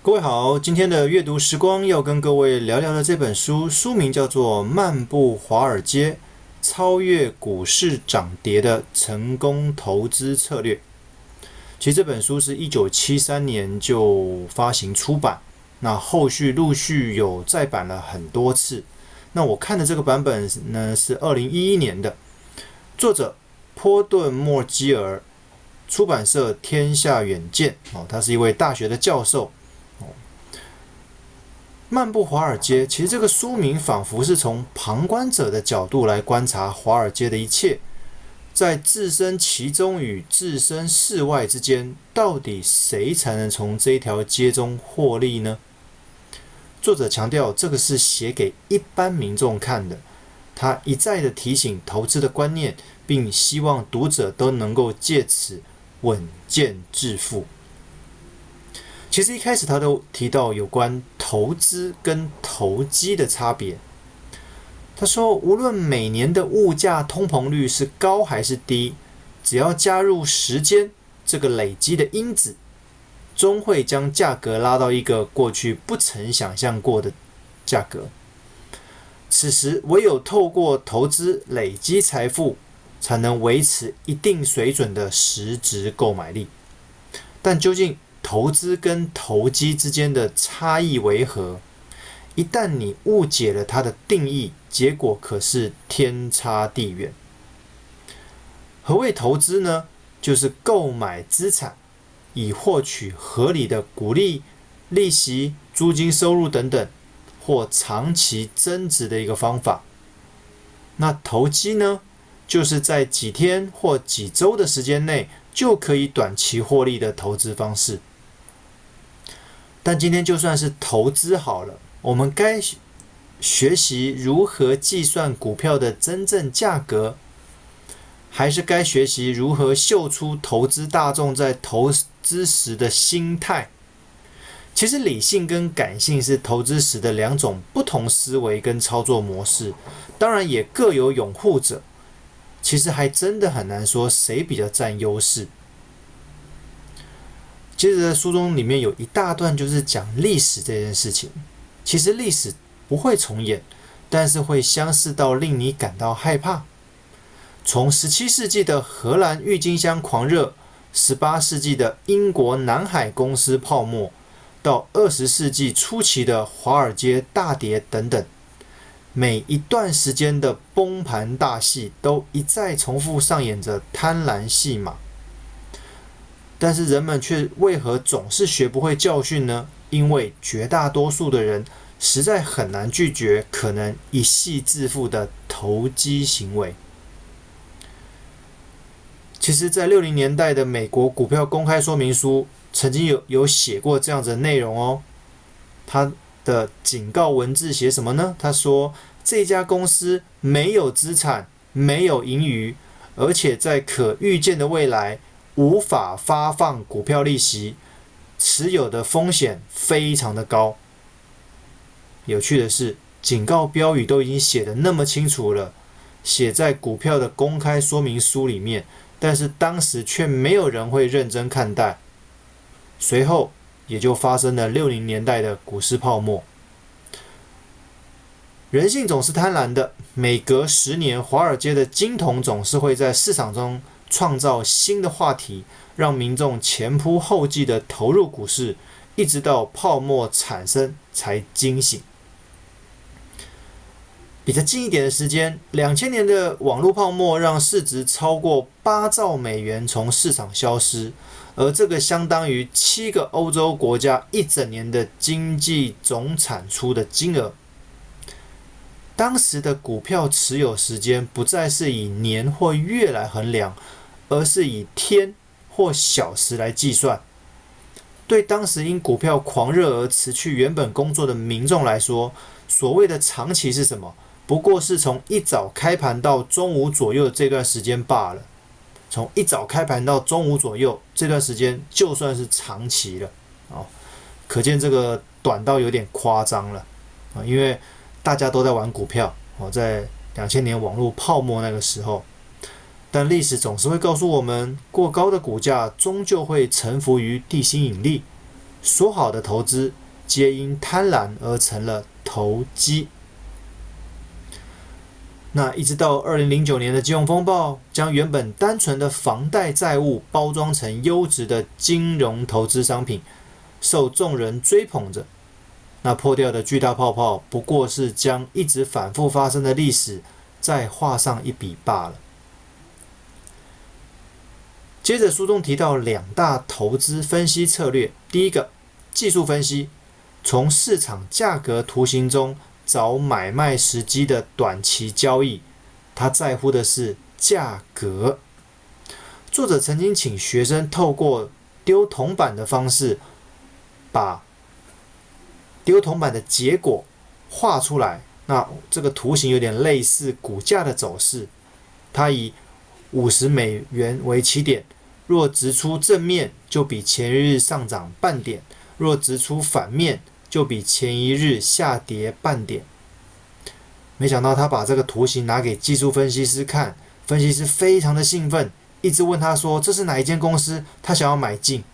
各位好，今天的阅读时光要跟各位聊聊的这本书，书名叫做《漫步华尔街：超越股市涨跌的成功投资策略》。其实这本书是一九七三年就发行出版，那后续陆续有再版了很多次。那我看的这个版本呢是二零一一年的，作者波顿莫基尔，出版社天下远见哦，他是一位大学的教授。漫步华尔街，其实这个书名仿佛是从旁观者的角度来观察华尔街的一切，在置身其中与置身事外之间，到底谁才能从这条街中获利呢？作者强调，这个是写给一般民众看的，他一再的提醒投资的观念，并希望读者都能够借此稳健致富。其实一开始他都提到有关投资跟投机的差别。他说，无论每年的物价通膨率是高还是低，只要加入时间这个累积的因子，终会将价格拉到一个过去不曾想象过的价格。此时，唯有透过投资累积财富，才能维持一定水准的实质购买力。但究竟，投资跟投机之间的差异为何？一旦你误解了它的定义，结果可是天差地远。何谓投资呢？就是购买资产，以获取合理的股利、利息、租金收入等等，或长期增值的一个方法。那投机呢？就是在几天或几周的时间内就可以短期获利的投资方式。但今天就算是投资好了，我们该学习如何计算股票的真正价格，还是该学习如何嗅出投资大众在投资时的心态？其实理性跟感性是投资时的两种不同思维跟操作模式，当然也各有拥护者。其实还真的很难说谁比较占优势。接着，书中里面有一大段就是讲历史这件事情。其实历史不会重演，但是会相似到令你感到害怕。从十七世纪的荷兰郁金香狂热，十八世纪的英国南海公司泡沫，到二十世纪初期的华尔街大跌等等，每一段时间的崩盘大戏都一再重复上演着贪婪戏码。但是人们却为何总是学不会教训呢？因为绝大多数的人实在很难拒绝可能一夕致富的投机行为。其实，在六零年代的美国股票公开说明书曾经有有写过这样子的内容哦。他的警告文字写什么呢？他说：“这家公司没有资产，没有盈余，而且在可预见的未来。”无法发放股票利息，持有的风险非常的高。有趣的是，警告标语都已经写的那么清楚了，写在股票的公开说明书里面，但是当时却没有人会认真看待。随后也就发生了六零年代的股市泡沫。人性总是贪婪的，每隔十年，华尔街的金童总是会在市场中。创造新的话题，让民众前仆后继地投入股市，一直到泡沫产生才惊醒。比较近一点的时间，两千年的网络泡沫让市值超过八兆美元从市场消失，而这个相当于七个欧洲国家一整年的经济总产出的金额。当时的股票持有时间不再是以年或月来衡量，而是以天或小时来计算。对当时因股票狂热而辞去原本工作的民众来说，所谓的长期是什么？不过是从一早开盘到中午左右这段时间罢了。从一早开盘到中午左右这段时间，就算是长期了。哦，可见这个短到有点夸张了啊！因为大家都在玩股票，哦，在两千年网络泡沫那个时候，但历史总是会告诉我们，过高的股价终究会臣服于地心引力，说好的投资，皆因贪婪而成了投机。那一直到二零零九年的金融风暴，将原本单纯的房贷债务包装成优质的金融投资商品，受众人追捧着。那破掉的巨大泡泡，不过是将一直反复发生的历史再画上一笔罢了。接着书中提到两大投资分析策略，第一个技术分析，从市场价格图形中。找买卖时机的短期交易，他在乎的是价格。作者曾经请学生透过丢铜板的方式，把丢铜板的结果画出来。那这个图形有点类似股价的走势。他以五十美元为起点，若直出正面，就比前一日上涨半点；若直出反面，就比前一日下跌半点。没想到他把这个图形拿给技术分析师看，分析师非常的兴奋，一直问他说：“这是哪一间公司？他想要买进。”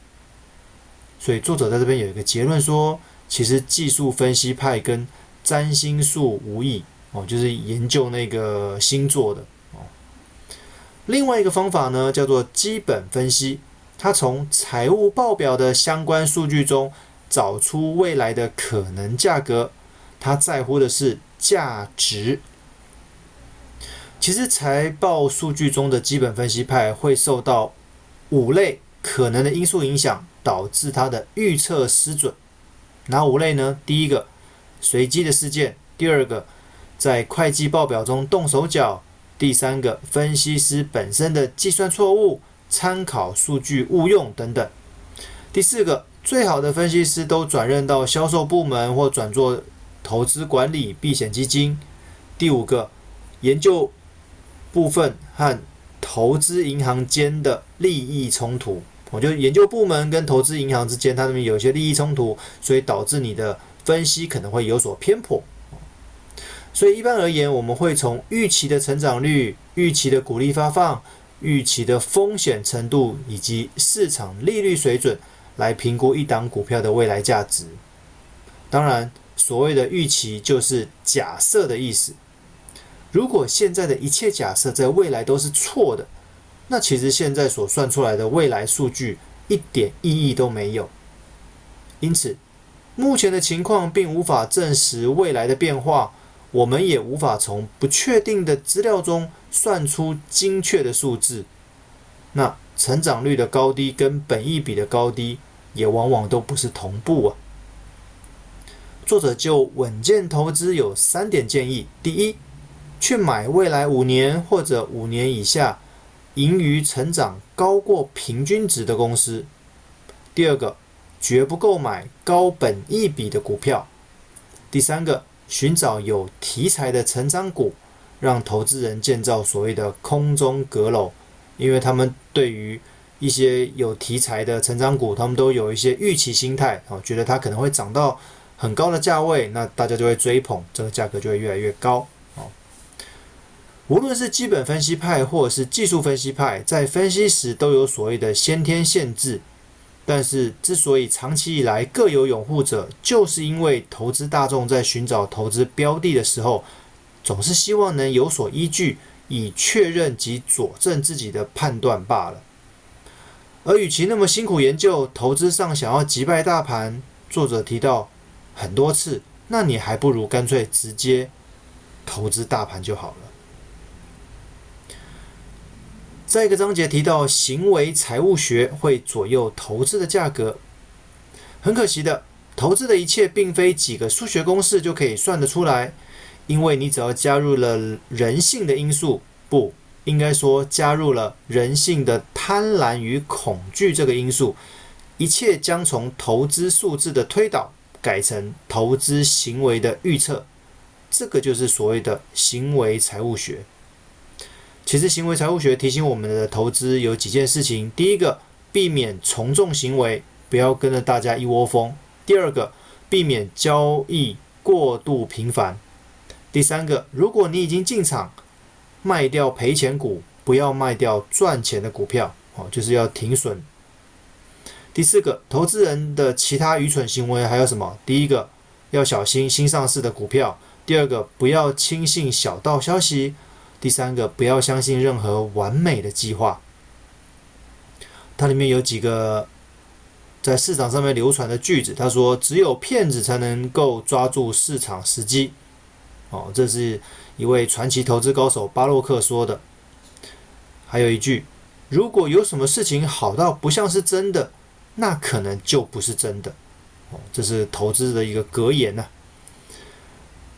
所以作者在这边有一个结论说，其实技术分析派跟占星术无异哦，就是研究那个星座的。另外一个方法呢，叫做基本分析，它从财务报表的相关数据中。找出未来的可能价格，它在乎的是价值。其实财报数据中的基本分析派会受到五类可能的因素影响，导致他的预测失准。哪五类呢？第一个，随机的事件；第二个，在会计报表中动手脚；第三个，分析师本身的计算错误、参考数据误用等等；第四个。最好的分析师都转任到销售部门或转做投资管理、避险基金。第五个，研究部分和投资银行间的利益冲突。我觉得研究部门跟投资银行之间，它那边有些利益冲突，所以导致你的分析可能会有所偏颇。所以一般而言，我们会从预期的成长率、预期的股利发放、预期的风险程度以及市场利率水准。来评估一档股票的未来价值。当然，所谓的预期就是假设的意思。如果现在的一切假设在未来都是错的，那其实现在所算出来的未来数据一点意义都没有。因此，目前的情况并无法证实未来的变化，我们也无法从不确定的资料中算出精确的数字。那。成长率的高低跟本益比的高低也往往都不是同步啊。作者就稳健投资有三点建议：第一，去买未来五年或者五年以下盈余成长高过平均值的公司；第二个，绝不购买高本益比的股票；第三个，寻找有题材的成长股，让投资人建造所谓的空中阁楼。因为他们对于一些有题材的成长股，他们都有一些预期心态，哦，觉得它可能会涨到很高的价位，那大家就会追捧，这个价格就会越来越高，哦。无论是基本分析派或者是技术分析派，在分析时都有所谓的先天限制，但是之所以长期以来各有拥护者，就是因为投资大众在寻找投资标的的时候，总是希望能有所依据。以确认及佐证自己的判断罢了。而与其那么辛苦研究，投资上想要击败大盘，作者提到很多次，那你还不如干脆直接投资大盘就好了。在一个章节提到，行为财务学会左右投资的价格。很可惜的，投资的一切并非几个数学公式就可以算得出来。因为你只要加入了人性的因素，不应该说加入了人性的贪婪与恐惧这个因素，一切将从投资数字的推导改成投资行为的预测，这个就是所谓的行为财务学。其实行为财务学提醒我们的投资有几件事情：第一个，避免从众行为，不要跟着大家一窝蜂；第二个，避免交易过度频繁。第三个，如果你已经进场，卖掉赔钱股，不要卖掉赚钱的股票，哦，就是要停损。第四个，投资人的其他愚蠢行为还有什么？第一个，要小心新上市的股票；第二个，不要轻信小道消息；第三个，不要相信任何完美的计划。它里面有几个在市场上面流传的句子，他说：“只有骗子才能够抓住市场时机。”哦，这是一位传奇投资高手巴洛克说的。还有一句：“如果有什么事情好到不像是真的。”那可能就不是真的，哦，这是投资的一个格言呐、啊。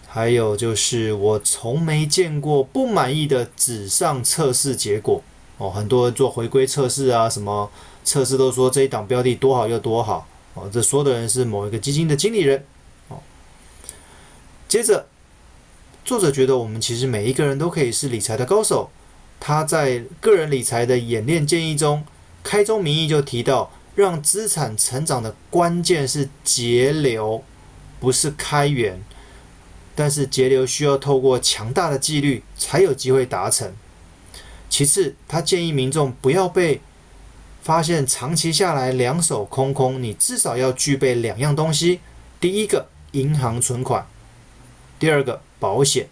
还有就是，我从没见过不满意的纸上测试结果，哦，很多人做回归测试啊，什么测试都说这一档标的多好又多好，哦，这说的人是某一个基金的经理人，哦。接着，作者觉得我们其实每一个人都可以是理财的高手。他在个人理财的演练建议中，开宗明义就提到。让资产成长的关键是节流，不是开源。但是节流需要透过强大的纪律才有机会达成。其次，他建议民众不要被发现长期下来两手空空，你至少要具备两样东西：第一个，银行存款；第二个，保险。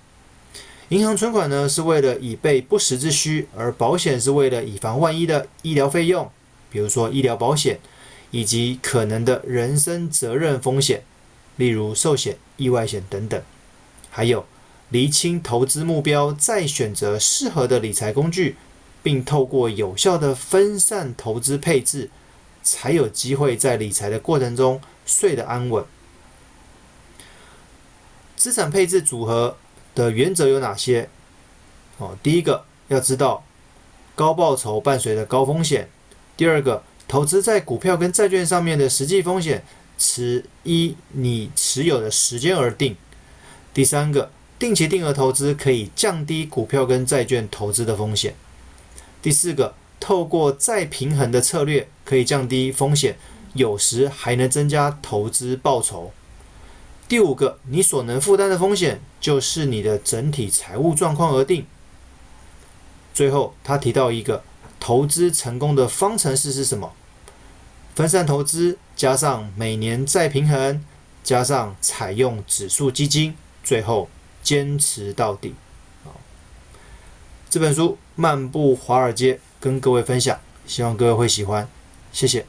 银行存款呢，是为了以备不时之需，而保险是为了以防万一的医疗费用。比如说医疗保险，以及可能的人身责任风险，例如寿险、意外险等等。还有，厘清投资目标，再选择适合的理财工具，并透过有效的分散投资配置，才有机会在理财的过程中睡得安稳。资产配置组合的原则有哪些？哦，第一个要知道，高报酬伴随着高风险。第二个，投资在股票跟债券上面的实际风险，持依你持有的时间而定。第三个，定期定额投资可以降低股票跟债券投资的风险。第四个，透过再平衡的策略可以降低风险，有时还能增加投资报酬。第五个，你所能负担的风险就是你的整体财务状况而定。最后，他提到一个。投资成功的方程式是什么？分散投资加上每年再平衡，加上采用指数基金，最后坚持到底。这本书《漫步华尔街》跟各位分享，希望各位会喜欢，谢谢。